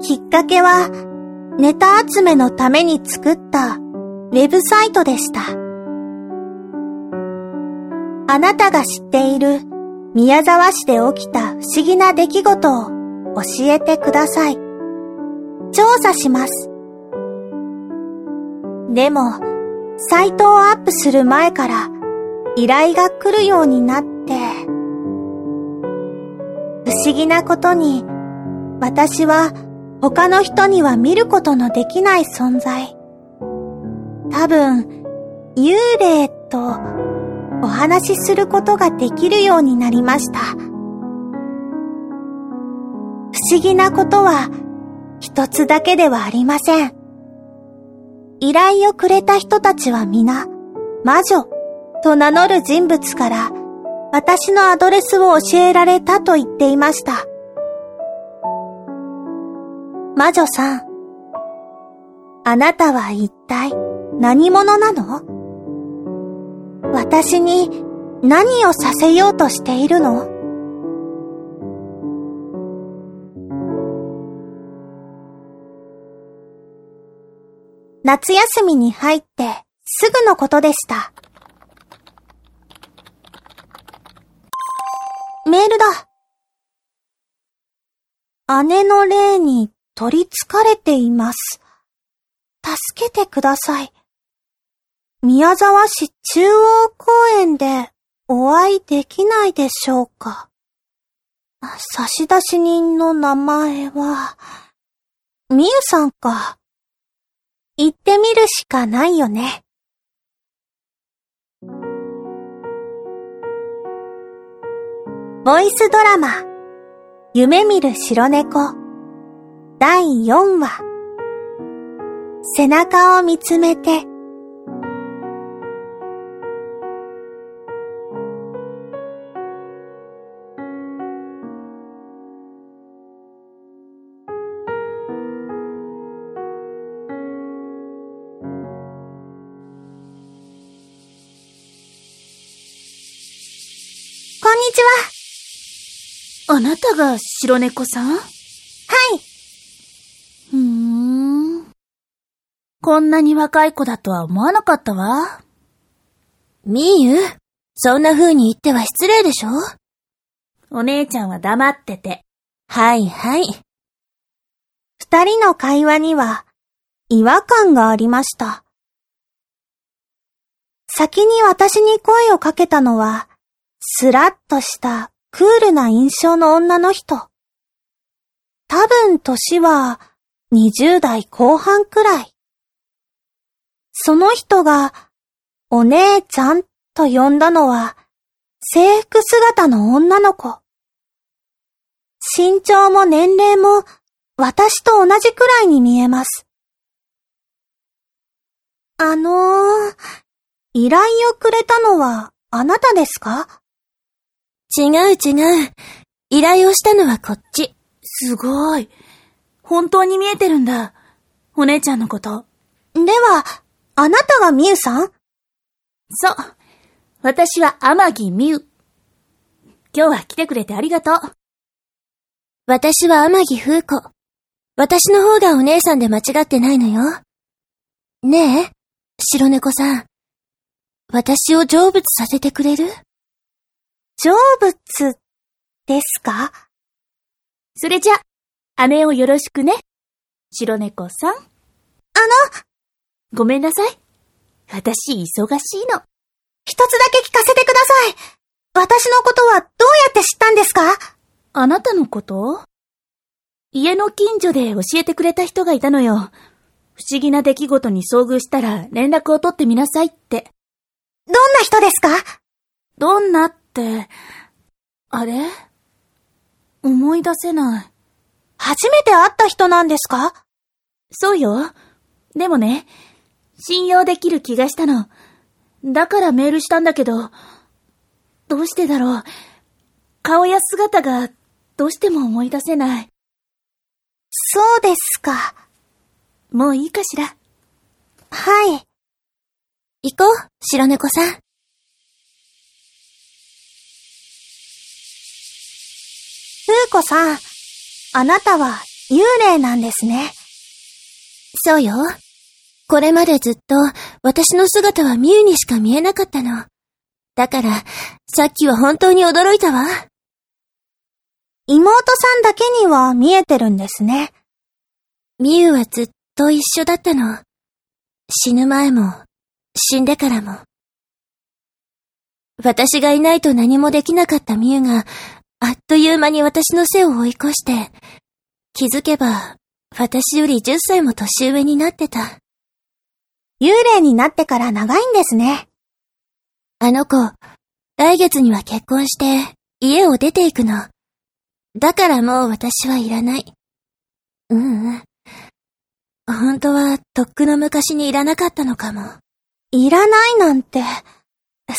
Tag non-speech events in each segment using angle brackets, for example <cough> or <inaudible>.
きっかけは、ネタ集めのために作ったウェブサイトでした。あなたが知っている宮沢市で起きた不思議な出来事を教えてください。調査します。でも、サイトをアップする前から依頼が来るようになって、思議なことに私は他の人には見ることのできない存在。多分、幽霊とお話しすることができるようになりました。不思議なことは一つだけではありません。依頼をくれた人たちは皆、魔女と名乗る人物から私のアドレスを教えられたと言っていました。魔女さん、あなたは一体何者なの？私に何をさせようとしているの？夏休みに入ってすぐのことでした。ールだ。姉の霊に取りつかれています。助けてください。宮沢市中央公園でお会いできないでしょうか。差出人の名前は、みゆさんか。行ってみるしかないよね。ボイスドラマ、夢見る白猫。第4話背中を見つめてこんにちは。あなたが白猫さん？はい。こんなに若い子だとは思わなかったわ。みーゆ、そんな風に言っては失礼でしょ？お姉ちゃんは黙ってて。はいはい。二人の会話には違和感がありました。先に私に声をかけたのは、スラッとしたクールな印象の女の人。多分年は20代後半くらい。その人が、お姉ちゃんと呼んだのは、制服姿の女の子。身長も年齢も私と同じくらいに見えます。あのー、依頼をくれたのはあなたですか？違う違う。依頼をしたのはこっち。すごい。本当に見えてるんだ。お姉ちゃんのこと。では、あなたがみゆさん？そう。私は天城みゆ。今日は来てくれてありがとう。私は天城風子。私の方がお姉さんで間違ってないのよ。ねえ、白猫さん。私を成仏させてくれる？成仏ですか？それじゃ、姉をよろしくね。白猫さん。あの、ごめんなさい。私、忙しいの。一つだけ聞かせてください。私のことはどうやって知ったんですか？あなたのこと？家の近所で教えてくれた人がいたのよ。不思議な出来事に遭遇したら連絡を取ってみなさいって。どんな人ですか？どんな？って、あれ？思い出せない。初めて会った人なんですか？そうよ。でもね、信用できる気がしたの。だからメールしたんだけど、どうしてだろう。顔や姿がどうしても思い出せない。そうですか。もういいかしら。はい。行こう、白猫さん。風子さん、あなたは幽霊なんですね。そうよ。これまでずっと私の姿はミュウにしか見えなかったの。だから、さっきは本当に驚いたわ。妹さんだけには見えてるんですね。ミュウはずっと一緒だったの。死ぬ前も、死んでからも。私がいないと何もできなかったミュウが、あっという間に私の背を追い越して、気づけば、私より10歳も年上になってた。幽霊になってから長いんですね。あの子、来月には結婚して、家を出ていくの。だからもう私はいらない。うんうん。本当は、とっくの昔にいらなかったのかも。いらないなんて、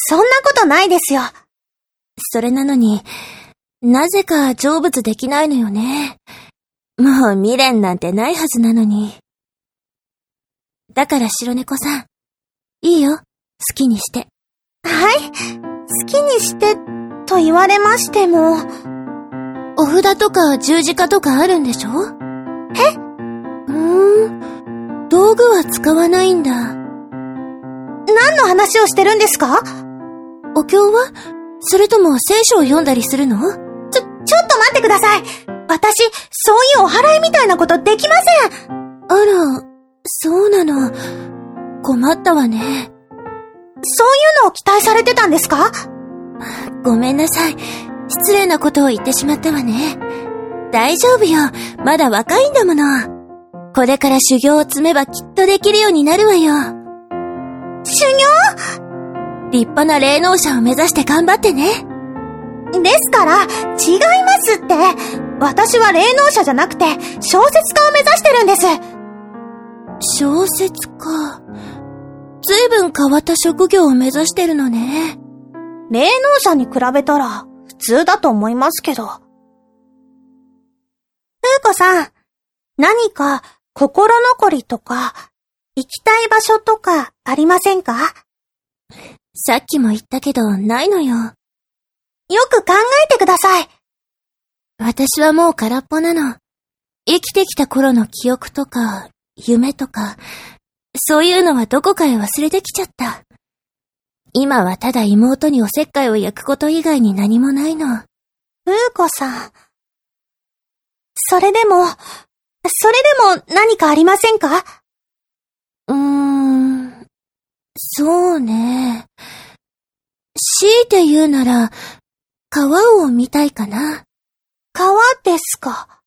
そんなことないですよ。それなのに、なぜか成仏できないのよね。もう未練なんてないはずなのに。だから白猫さん、いいよ、好きにして。はい、好きにして、と言われましても。お札とか十字架とかあるんでしょ？え？うーん、道具は使わないんだ。何の話をしてるんですか？お経は？それとも聖書を読んだりするの？てください私、そういうお祓いみたいなことできませんあら、そうなの。困ったわね。そういうのを期待されてたんですか？ごめんなさい。失礼なことを言ってしまったわね。大丈夫よ。まだ若いんだもの。これから修行を積めばきっとできるようになるわよ。修行？立派な霊能者を目指して頑張ってね。ですから、違いますって。私は霊能者じゃなくて、小説家を目指してるんです。小説家。ずいぶん変わった職業を目指してるのね。霊能者に比べたら、普通だと思いますけど。ふうこさん、何か心残りとか、行きたい場所とかありませんか？さっきも言ったけど、ないのよ。よく考えてください。私はもう空っぽなの。生きてきた頃の記憶とか、夢とか、そういうのはどこかへ忘れてきちゃった。今はただ妹におせっかいを焼くこと以外に何もないの。うーこさん。それでも、それでも何かありませんか？うーん、そうね。強いて言うなら、川を見たいかな？川ですか。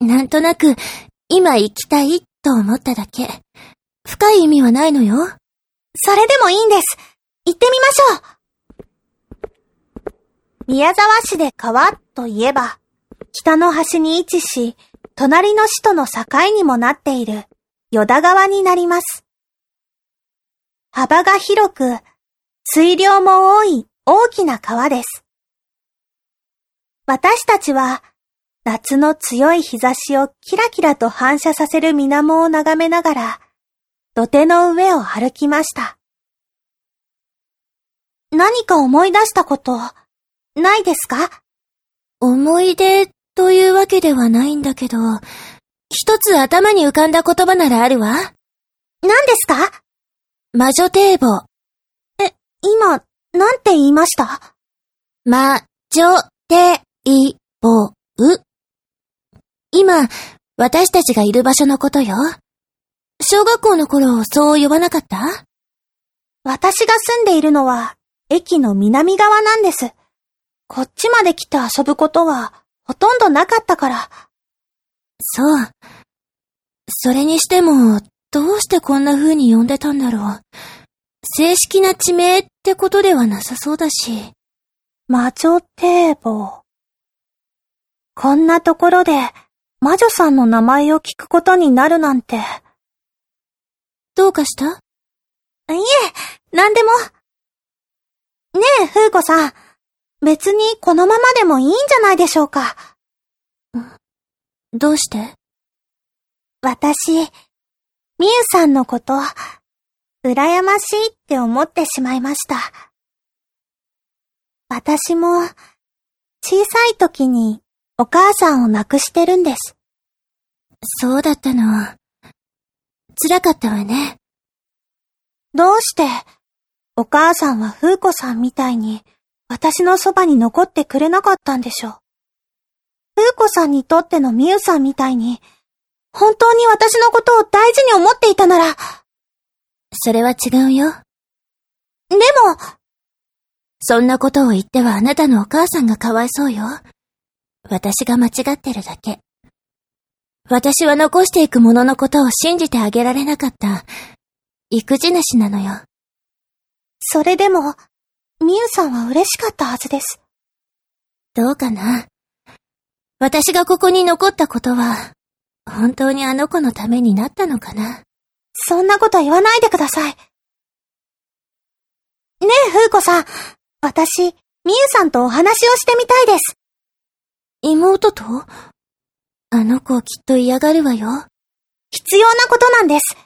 なんとなく、今行きたいと思っただけ。深い意味はないのよ。それでもいいんです。行ってみましょう。宮沢市で川といえば、北の端に位置し、隣の市との境にもなっている、与田川になります。幅が広く、水量も多い大きな川です。私たちは、夏の強い日差しをキラキラと反射させる水面を眺めながら、土手の上を歩きました。何か思い出したこと、ないですか？思い出というわけではないんだけど、一つ頭に浮かんだ言葉ならあるわ。何ですか？魔女堤防。え、今、なんて言いました？魔女堤防。今、私たちがいる場所のことよ。小学校の頃、そう呼ばなかった？私が住んでいるのは、駅の南側なんです。こっちまで来て遊ぶことは、ほとんどなかったから。そう。それにしても、どうしてこんな風に呼んでたんだろう。正式な地名ってことではなさそうだし。魔女堤防。こんなところで、魔女さんの名前を聞くことになるなんて。どうかした？いえ、なんでも。ねえ、風子さん。別にこのままでもいいんじゃないでしょうか。どうして？私、みゆさんのこと、羨ましいって思ってしまいました。私も、小さい時にお母さんを亡くしてるんです。そうだったの。辛かったわね。どうして、お母さんは風子さんみたいに私のそばに残ってくれなかったんでしょう。風子さんにとってのみゆさんみたいに、本当に私のことを大事に思っていたなら、それは違うよ。でも、そんなことを言ってはあなたのお母さんがかわいそうよ。私が間違ってるだけ。私は残していくもののことを信じてあげられなかった、育児主なのよ。それでも、みゆさんは嬉しかったはずです。どうかな。私がここに残ったことは、本当にあの子のためになったのかな。そんなこと言わないでください。ねえ、風子さん。私、みゆさんとお話をしてみたいです。妹と？あの子きっと嫌がるわよ。必要なことなんです。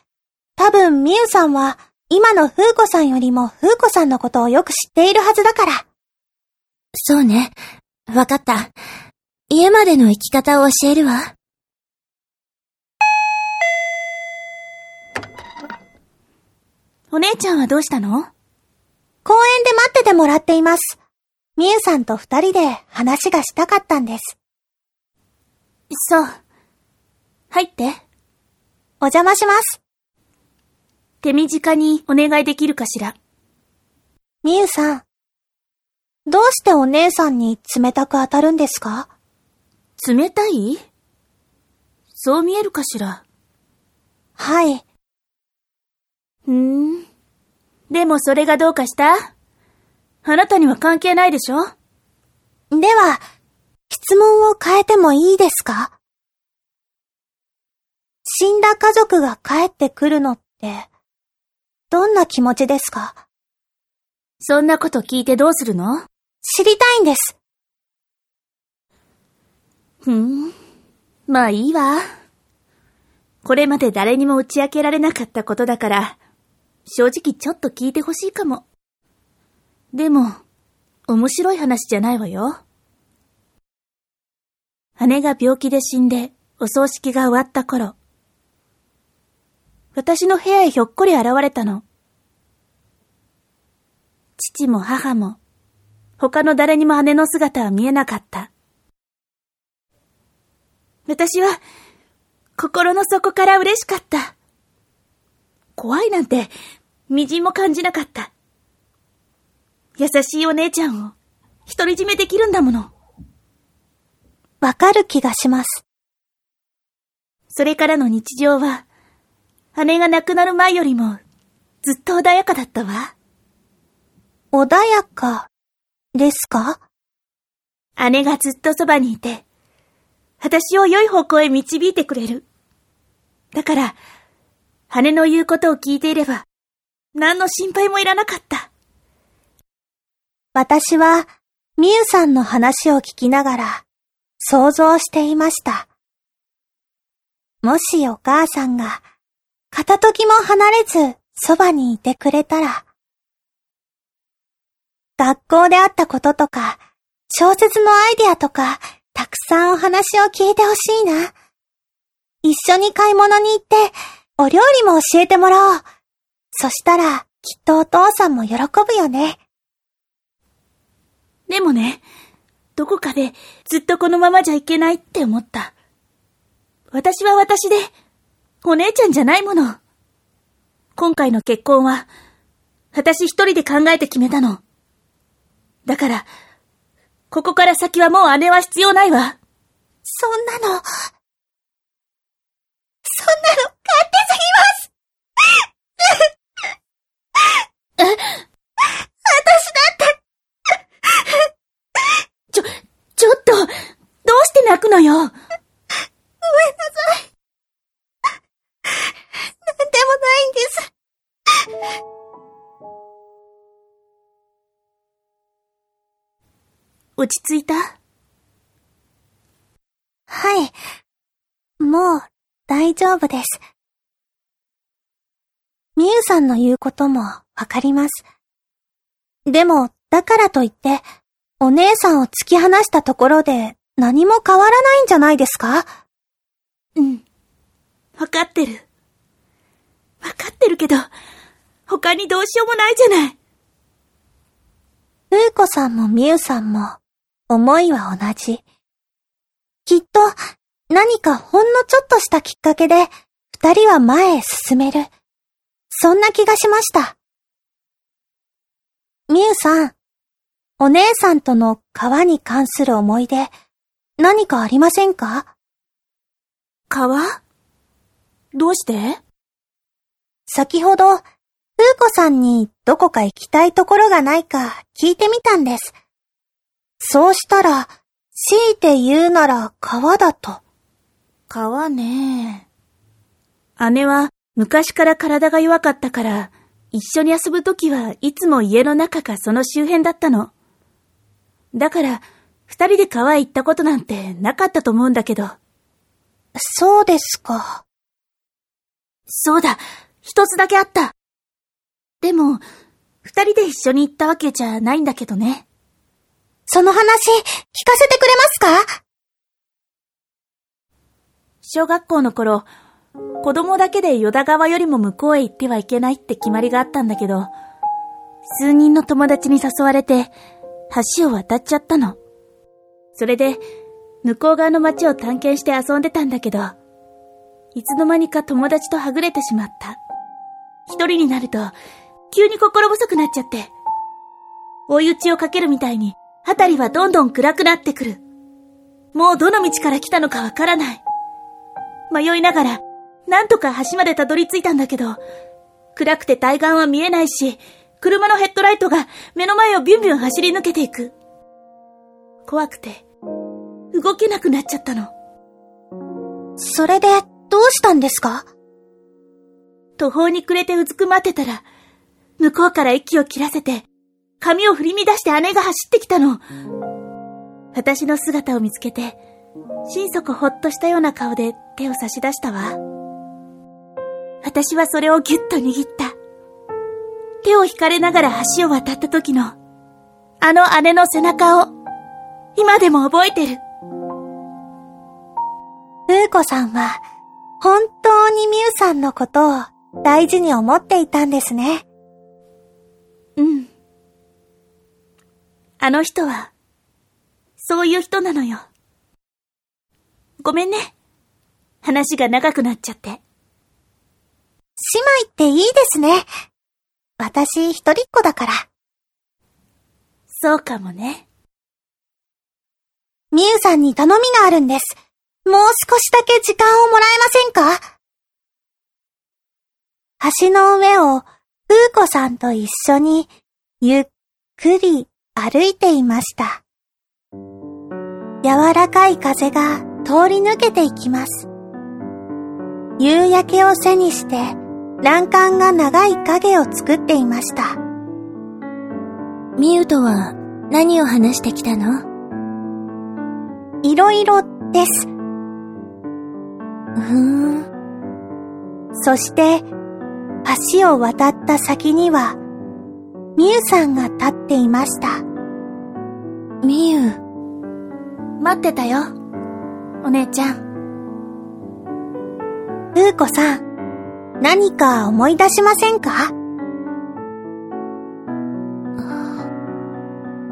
多分、みゆさんは、今の風子さんよりも風子さんのことをよく知っているはずだから。そうね。わかった。家までの行き方を教えるわ。お姉ちゃんはどうしたの？公園で待っててもらっています。みゆさんと二人で話がしたかったんです。そう。入って。お邪魔します。手短にお願いできるかしら。みゆさん。どうしてお姉さんに冷たく当たるんですか？冷たい？そう見えるかしら。はい。ふーん。でもそれがどうかした？あなたには関係ないでしょ？では、質問を変えてもいいですか？死んだ家族が帰ってくるのって、どんな気持ちですか？そんなこと聞いてどうするの？知りたいんです。ふん。まあいいわ。これまで誰にも打ち明けられなかったことだから、正直ちょっと聞いてほしいかも。でも、面白い話じゃないわよ。姉が病気で死んで、お葬式が終わった頃、私の部屋へひょっこり現れたの。父も母も、他の誰にも姉の姿は見えなかった。私は、心の底から嬉しかった。怖いなんて、みじんも感じなかった。優しいお姉ちゃんを、独り占めできるんだもの。わかる気がします。それからの日常は、姉が亡くなる前よりも、ずっと穏やかだったわ。穏やか、ですか？姉がずっとそばにいて、私を良い方向へ導いてくれる。だから、姉の言うことを聞いていれば、何の心配もいらなかった。私は、みゆさんの話を聞きながら、想像していました。もしお母さんが、片時も離れず、そばにいてくれたら、学校であったこととか、小説のアイデアとか、たくさんお話を聞いてほしいな。一緒に買い物に行って、お料理も教えてもらおう。そしたら、きっとお父さんも喜ぶよね。でもね、どこかでずっとこのままじゃいけないって思った。私は私で、お姉ちゃんじゃないもの。今回の結婚は、私一人で考えて決めたの。だから、ここから先はもう姉は必要ないわ。そんなの、そんなの、勝手すぎますえ私だって <laughs> ちょ、ちょっと、どうして泣くのよ？ごめんなさい。なんでもないんです。落ち着いた？はい。もう、大丈夫です。みゆさんの言うこともわかります。でも、だからといって、お姉さんを突き放したところで何も変わらないんじゃないですか？うん。わかってる。わかってるけど、他にどうしようもないじゃない。ふうこさんもみゆさんも、思いは同じ。きっと、何かほんのちょっとしたきっかけで、二人は前へ進める。そんな気がしました。みゆさん、お姉さんとの川に関する思い出、何かありませんか？川？どうして？先ほど、ふうこさんにどこか行きたいところがないか聞いてみたんです。そうしたら、強いて言うなら川だと。川ね姉は昔から体が弱かったから、一緒に遊ぶときはいつも家の中かその周辺だったの。だから、二人で川へ行ったことなんてなかったと思うんだけど。そうですか。そうだ一つだけあったでも、二人で一緒に行ったわけじゃないんだけどね。その話、聞かせてくれますか？小学校の頃、子供だけで淀川よりも向こうへ行ってはいけないって決まりがあったんだけど、数人の友達に誘われて、橋を渡っちゃったの。それで、向こう側の街を探検して遊んでたんだけど、いつの間にか友達とはぐれてしまった。一人になると、急に心細くなっちゃって、追い打ちをかけるみたいに、あたりはどんどん暗くなってくる。もうどの道から来たのかわからない。迷いながら、なんとか橋までたどり着いたんだけど、暗くて対岸は見えないし、車のヘッドライトが目の前をビュンビュン走り抜けていく。怖くて、動けなくなっちゃったの。それで、どうしたんですか？途方に暮れてうずくまってたら、向こうから息を切らせて、髪を振り乱して姉が走ってきたの。私の姿を見つけて、心底ほっとしたような顔で手を差し出したわ。私はそれをぎゅっと握った。手を引かれながら橋を渡った時の、あの姉の背中を、今でも覚えてる。ふうこさんは、本当にみゆさんのことを大事に思っていたんですね。うん。あの人は、そういう人なのよ。ごめんね。話が長くなっちゃって。姉妹っていいですね。私一人っ子だから。そうかもね。みゆさんに頼みがあるんです。もう少しだけ時間をもらえませんか？橋の上を、ふうこさんと一緒に、ゆっくり歩いていました。柔らかい風が通り抜けていきます。夕焼けを背にして、欄干が長い影を作っていました。ミユとは何を話してきたの？いろいろです。うーん。そして、橋を渡った先には、みゆさんが立っていました。ミユ、待ってたよ。お姉ちゃん。ふうこさん、何か思い出しませんか？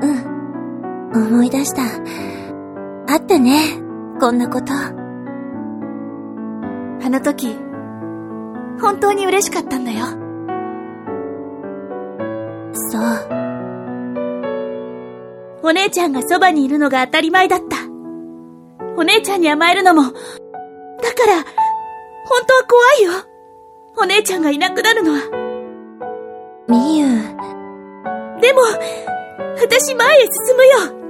うん。思い出した。あったね。こんなこと。あの時、本当に嬉しかったんだよ。そう。お姉ちゃんがそばにいるのが当たり前だった。お姉ちゃんに甘えるのも、だから、本当は怖いよ。お姉ちゃんがいなくなるのは。ミユ、でも、私前へ進むよ。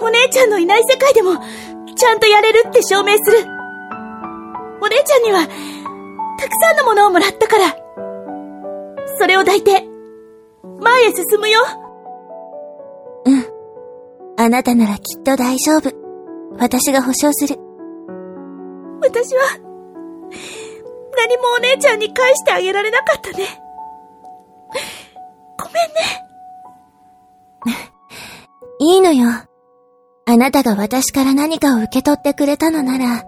お姉ちゃんのいない世界でも、ちゃんとやれるって証明する。お姉ちゃんには、たくさんのものをもらったから。それを抱いて、前へ進むよ。うん。あなたならきっと大丈夫。私が保証する。私は、何もお姉ちゃんに返してあげられなかったね。ごめんね。<laughs> いいのよ。あなたが私から何かを受け取ってくれたのなら、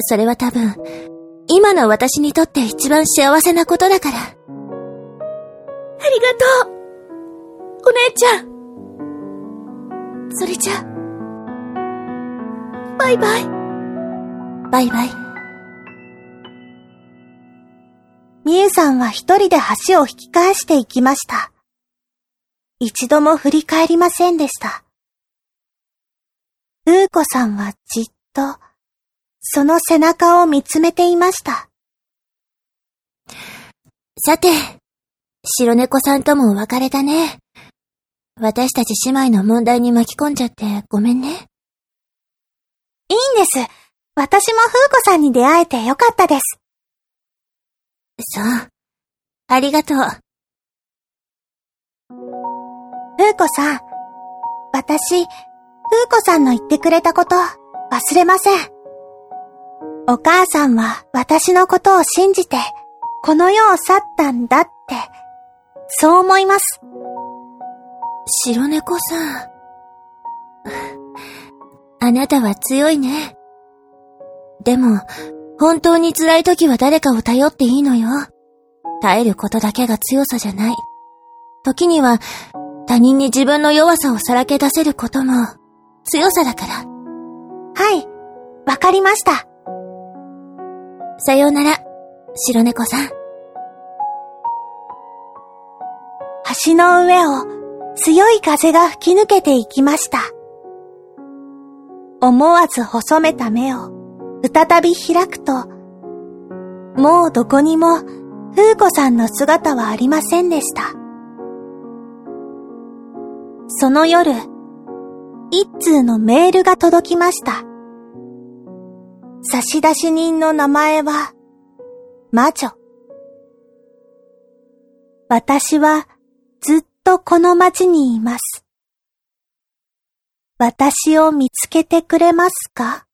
それは多分、今の私にとって一番幸せなことだから。ありがとうお姉ちゃんそれじゃ、バイバイ。バイバイ。みゆさんは一人で橋を引き返していきました。一度も振り返りませんでした。うーこさんはじっと、その背中を見つめていました。さて、白猫さんともお別れだね。私たち姉妹の問題に巻き込んじゃってごめんね。いいんです。私も風子さんに出会えてよかったです。そう。ありがとう。風子さん、私、風子さんの言ってくれたこと忘れません。お母さんは私のことを信じて、この世を去ったんだって、そう思います。白猫さん。あなたは強いね。でも、本当に辛い時は誰かを頼っていいのよ。耐えることだけが強さじゃない。時には、他人に自分の弱さをさらけ出せることも、強さだから。はい、わかりました。さようなら、白猫さん。橋の上を強い風が吹き抜けていきました。思わず細めた目を再び開くと、もうどこにも風子さんの姿はありませんでした。その夜、一通のメールが届きました。差出人の名前は、魔女。私はずっとこの町にいます。私を見つけてくれますか？